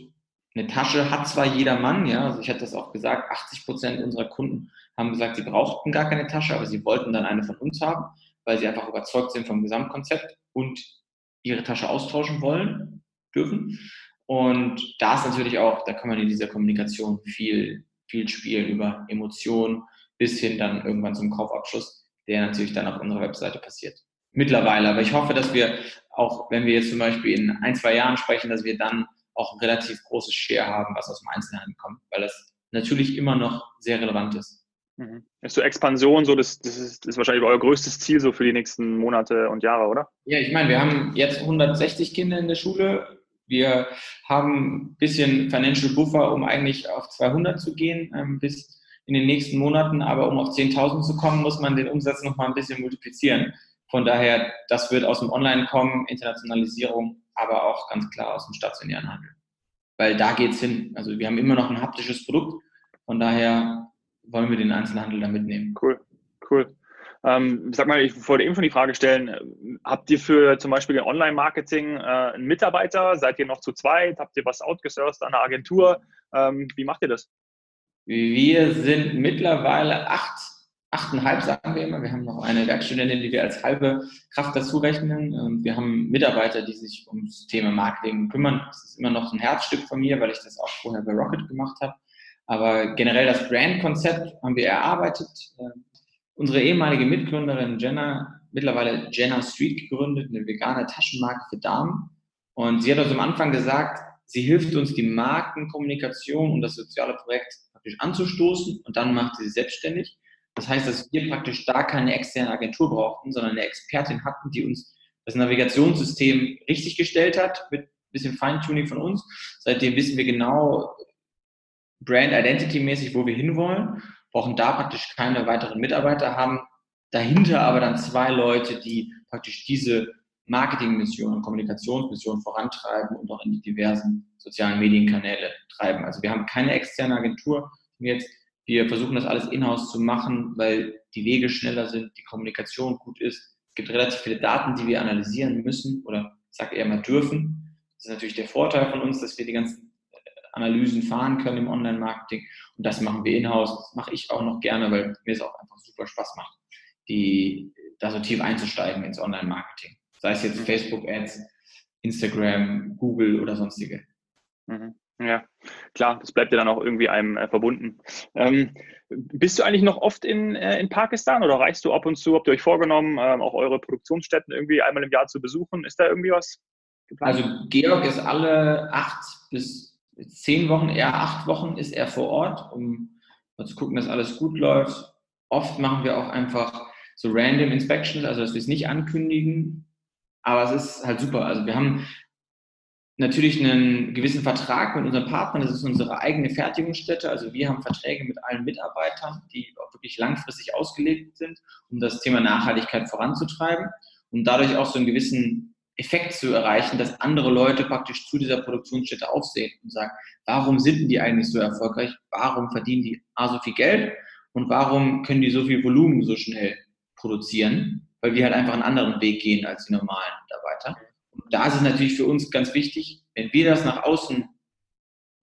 Eine Tasche hat zwar jeder Mann, ja, also ich hatte das auch gesagt, 80 Prozent unserer Kunden haben gesagt, sie brauchten gar keine Tasche, aber sie wollten dann eine von uns haben, weil sie einfach überzeugt sind vom Gesamtkonzept und ihre Tasche austauschen wollen dürfen. Und da ist natürlich auch, da kann man in dieser Kommunikation viel, viel spielen über Emotionen bis hin dann irgendwann zum Kaufabschluss, der natürlich dann auf unserer Webseite passiert. Mittlerweile, aber ich hoffe, dass wir auch, wenn wir jetzt zum Beispiel in ein, zwei Jahren sprechen, dass wir dann auch ein relativ großes Share haben, was aus dem Einzelhandel kommt, weil das natürlich immer noch sehr relevant ist. Mhm. Ist so Expansion, so das, das, ist, das ist wahrscheinlich euer größtes Ziel so für die nächsten Monate und Jahre, oder? Ja, ich meine, wir haben jetzt 160 Kinder in der Schule, wir haben ein bisschen Financial Buffer, um eigentlich auf 200 zu gehen ähm, bis in den nächsten Monaten. Aber um auf 10.000 zu kommen, muss man den Umsatz noch mal ein bisschen multiplizieren. Von daher, das wird aus dem Online kommen, Internationalisierung, aber auch ganz klar aus dem stationären Handel. Weil da geht es hin. Also wir haben immer noch ein haptisches Produkt. Von daher wollen wir den Einzelhandel da mitnehmen. Cool, cool. Ähm, sag mal, ich wollte eben schon die Frage stellen, habt ihr für zum Beispiel Online-Marketing äh, einen Mitarbeiter? Seid ihr noch zu zweit? Habt ihr was outgesourced an eine Agentur? Ähm, wie macht ihr das? Wir sind mittlerweile acht, achteinhalb, sagen wir immer. Wir haben noch eine Werkstudentin, die wir als halbe Kraft dazu rechnen. Wir haben Mitarbeiter, die sich ums Thema Marketing kümmern. Das ist immer noch ein Herzstück von mir, weil ich das auch vorher bei Rocket gemacht habe. Aber generell das Brand-Konzept haben wir erarbeitet. Unsere ehemalige Mitgründerin Jenna, mittlerweile Jenna Street gegründet, eine vegane Taschenmarke für Damen. Und sie hat uns am Anfang gesagt, sie hilft uns, die Markenkommunikation und das soziale Projekt praktisch anzustoßen und dann macht sie sie selbstständig. Das heißt, dass wir praktisch da keine externe Agentur brauchten, sondern eine Expertin hatten, die uns das Navigationssystem richtig gestellt hat, mit ein bisschen Feintuning von uns. Seitdem wissen wir genau Brand Identity mäßig, wo wir hinwollen brauchen da praktisch keine weiteren Mitarbeiter, haben dahinter aber dann zwei Leute, die praktisch diese Marketingmission und Kommunikationsmission vorantreiben und auch in die diversen sozialen Medienkanäle treiben. Also wir haben keine externe Agentur jetzt. Wir versuchen das alles in-house zu machen, weil die Wege schneller sind, die Kommunikation gut ist. Es gibt relativ viele Daten, die wir analysieren müssen oder ich sage eher mal dürfen. Das ist natürlich der Vorteil von uns, dass wir die ganzen Analysen fahren können im Online-Marketing. Und das machen wir in-house. Das mache ich auch noch gerne, weil mir es auch einfach super Spaß macht, die, da so tief einzusteigen ins Online-Marketing. Sei es jetzt mhm. Facebook-Ads, Instagram, Google oder sonstige. Mhm. Ja, klar, das bleibt ja dann auch irgendwie einem äh, verbunden. Ähm, bist du eigentlich noch oft in, äh, in Pakistan oder reist du ab und zu? Habt ihr euch vorgenommen, ähm, auch eure Produktionsstätten irgendwie einmal im Jahr zu besuchen? Ist da irgendwie was geplant? Also Georg ist alle acht bis zehn Wochen, eher acht Wochen ist er vor Ort, um zu gucken, dass alles gut läuft. Oft machen wir auch einfach so random Inspections, also dass wir es nicht ankündigen. Aber es ist halt super. Also wir haben natürlich einen gewissen Vertrag mit unseren Partnern. Das ist unsere eigene Fertigungsstätte. Also wir haben Verträge mit allen Mitarbeitern, die auch wirklich langfristig ausgelegt sind, um das Thema Nachhaltigkeit voranzutreiben und dadurch auch so einen gewissen Effekt zu erreichen, dass andere Leute praktisch zu dieser Produktionsstätte aufsehen und sagen, warum sind die eigentlich so erfolgreich? Warum verdienen die A so viel Geld? Und warum können die so viel Volumen so schnell produzieren? Weil wir halt einfach einen anderen Weg gehen als die normalen Mitarbeiter. Und da ist es natürlich für uns ganz wichtig, wenn wir das nach außen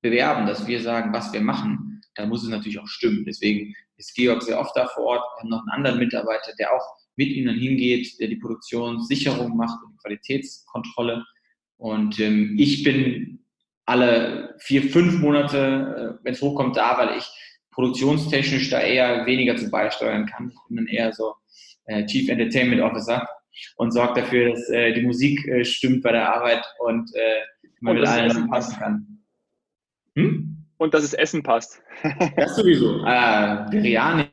bewerben, dass wir sagen, was wir machen, dann muss es natürlich auch stimmen. Deswegen ist Georg sehr oft da vor Ort. Wir haben noch einen anderen Mitarbeiter, der auch mit ihnen hingeht, der die Produktionssicherung macht und Qualitätskontrolle. Und ähm, ich bin alle vier, fünf Monate, äh, wenn es hochkommt, da, weil ich produktionstechnisch da eher weniger zu beisteuern kann. Ich bin dann eher so äh, Chief Entertainment Officer und sorge dafür, dass äh, die Musik äh, stimmt bei der Arbeit und äh, man und mit allen passen kann. Hm? Und dass es Essen passt. das sowieso. Ah, Biryani.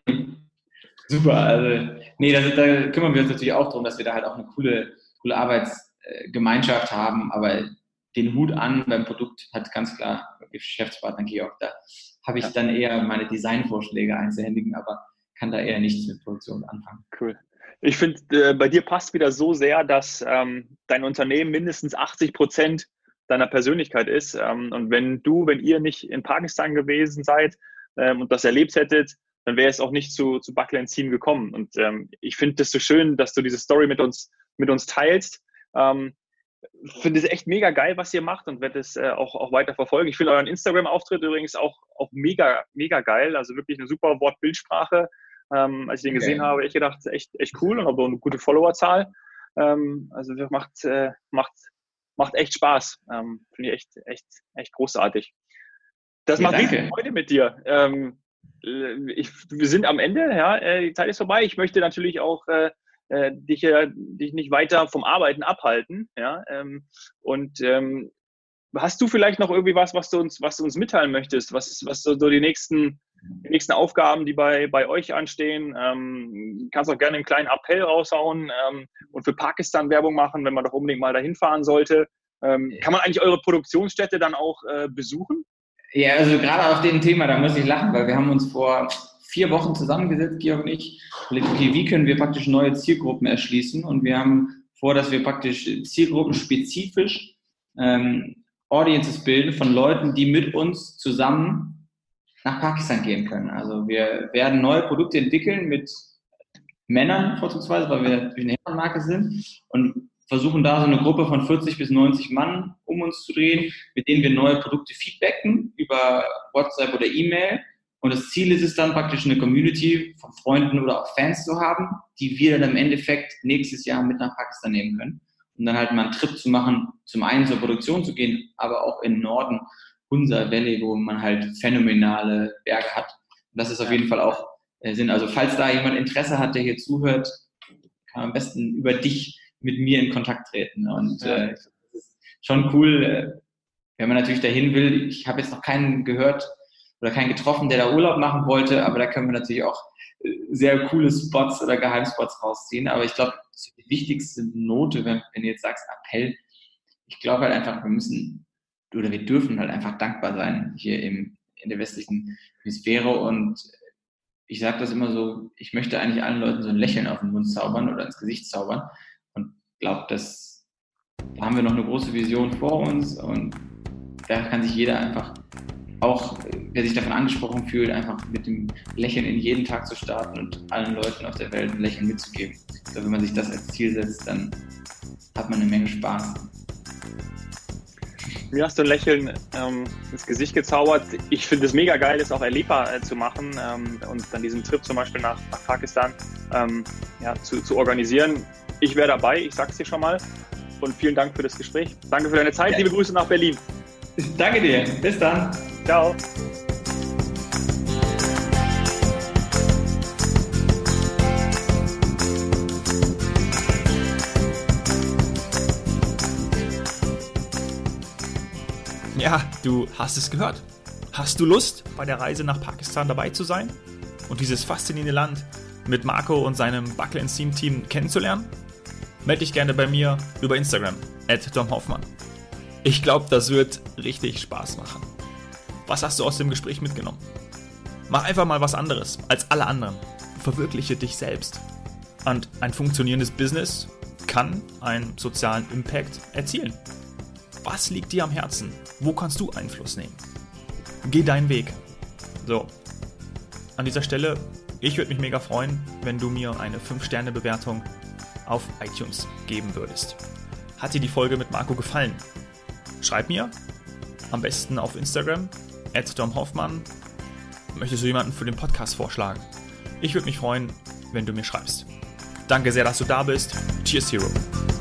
Super. Also, nee, das, da kümmern wir uns natürlich auch darum, dass wir da halt auch eine coole, coole Arbeitsgemeinschaft haben. Aber den Hut an beim Produkt hat ganz klar Geschäftspartner Georg. Da habe ich dann eher meine Designvorschläge einzuhändigen, aber kann da eher nichts mit Produktion anfangen. Cool. Ich finde, äh, bei dir passt wieder so sehr, dass ähm, dein Unternehmen mindestens 80 Prozent deiner Persönlichkeit ist. Ähm, und wenn du, wenn ihr nicht in Pakistan gewesen seid ähm, und das erlebt hättet, dann wäre es auch nicht zu, zu Buckland Team gekommen. Und ähm, ich finde es so schön, dass du diese Story mit uns, mit uns teilst. Ähm, finde es echt mega geil, was ihr macht und werde es äh, auch, auch weiter verfolgen. Ich finde euren Instagram-Auftritt übrigens auch, auch mega, mega geil. Also wirklich eine super Wort-Bildsprache. Ähm, als ich den gesehen okay. habe, ich gedacht, echt, echt cool und auch eine gute Followerzahl. Ähm, also macht, äh, macht, macht echt Spaß. Ähm, Finde ich echt, echt, echt großartig. Das ja, macht riesig Freude mit dir. Ähm, äh, ich, wir sind am Ende, ja, äh, die Zeit ist vorbei. Ich möchte natürlich auch äh, äh, dich, äh, dich nicht weiter vom Arbeiten abhalten. Ja? Ähm, und ähm, hast du vielleicht noch irgendwie was, was du uns, was du uns mitteilen möchtest? Was, was so, so die nächsten die nächsten Aufgaben, die bei, bei euch anstehen. Ähm, kannst auch gerne einen kleinen Appell raushauen ähm, und für Pakistan Werbung machen, wenn man doch unbedingt mal dahin fahren sollte. Ähm, kann man eigentlich eure Produktionsstätte dann auch äh, besuchen? Ja, also gerade auf dem Thema, da muss ich lachen, weil wir haben uns vor vier Wochen zusammengesetzt, Georg und ich. Okay, wie können wir praktisch neue Zielgruppen erschließen? Und wir haben vor, dass wir praktisch zielgruppenspezifisch ähm, Audiences bilden von Leuten, die mit uns zusammen nach Pakistan gehen können. Also wir werden neue Produkte entwickeln mit Männern vorzugsweise, weil wir natürlich eine Herrenmarke sind und versuchen da so eine Gruppe von 40 bis 90 Mann um uns zu drehen, mit denen wir neue Produkte feedbacken über WhatsApp oder E-Mail. Und das Ziel ist es dann praktisch eine Community von Freunden oder auch Fans zu haben, die wir dann im Endeffekt nächstes Jahr mit nach Pakistan nehmen können. Um dann halt mal einen Trip zu machen, zum einen zur Produktion zu gehen, aber auch in Norden, Hunza Valley, wo man halt phänomenale Berge hat. Und das ist auf jeden Fall auch äh, Sinn. Also falls da jemand Interesse hat, der hier zuhört, kann man am besten über dich mit mir in Kontakt treten. Und äh, das ist schon cool, äh, wenn man natürlich dahin will. Ich habe jetzt noch keinen gehört oder keinen getroffen, der da Urlaub machen wollte, aber da können wir natürlich auch äh, sehr coole Spots oder Geheimspots rausziehen. Aber ich glaube, die wichtigste Note, wenn, wenn du jetzt sagst Appell, ich glaube halt einfach, wir müssen oder wir dürfen halt einfach dankbar sein hier im, in der westlichen Hemisphäre und ich sage das immer so, ich möchte eigentlich allen Leuten so ein Lächeln auf den Mund zaubern oder ins Gesicht zaubern glaube, dass da haben wir noch eine große Vision vor uns und da kann sich jeder einfach, auch wer sich davon angesprochen fühlt, einfach mit dem Lächeln in jeden Tag zu starten und allen Leuten auf der Welt ein Lächeln mitzugeben. Also wenn man sich das als Ziel setzt, dann hat man eine Menge Spaß. Mir hast du ein Lächeln ähm, ins Gesicht gezaubert. Ich finde es mega geil, das auch erlebbar äh, zu machen ähm, und dann diesen Trip zum Beispiel nach, nach Pakistan ähm, ja, zu, zu organisieren. Ich wäre dabei, ich sag's dir schon mal. Und vielen Dank für das Gespräch. Danke für deine Zeit. Ja. Liebe Grüße nach Berlin. Danke dir. Bis dann. Ciao. Ja, du hast es gehört. Hast du Lust, bei der Reise nach Pakistan dabei zu sein und dieses faszinierende Land mit Marco und seinem Buckle Team Team kennenzulernen? Melde dich gerne bei mir über Instagram, at Dom Hoffmann. Ich glaube, das wird richtig Spaß machen. Was hast du aus dem Gespräch mitgenommen? Mach einfach mal was anderes als alle anderen. Verwirkliche dich selbst. Und ein funktionierendes Business kann einen sozialen Impact erzielen. Was liegt dir am Herzen? Wo kannst du Einfluss nehmen? Geh deinen Weg. So. An dieser Stelle, ich würde mich mega freuen, wenn du mir eine 5-Sterne-Bewertung auf iTunes geben würdest. Hat dir die Folge mit Marco gefallen? Schreib mir, am besten auf Instagram, at Dom Hoffmann. Möchtest du jemanden für den Podcast vorschlagen? Ich würde mich freuen, wenn du mir schreibst. Danke sehr, dass du da bist. Cheers, Hero.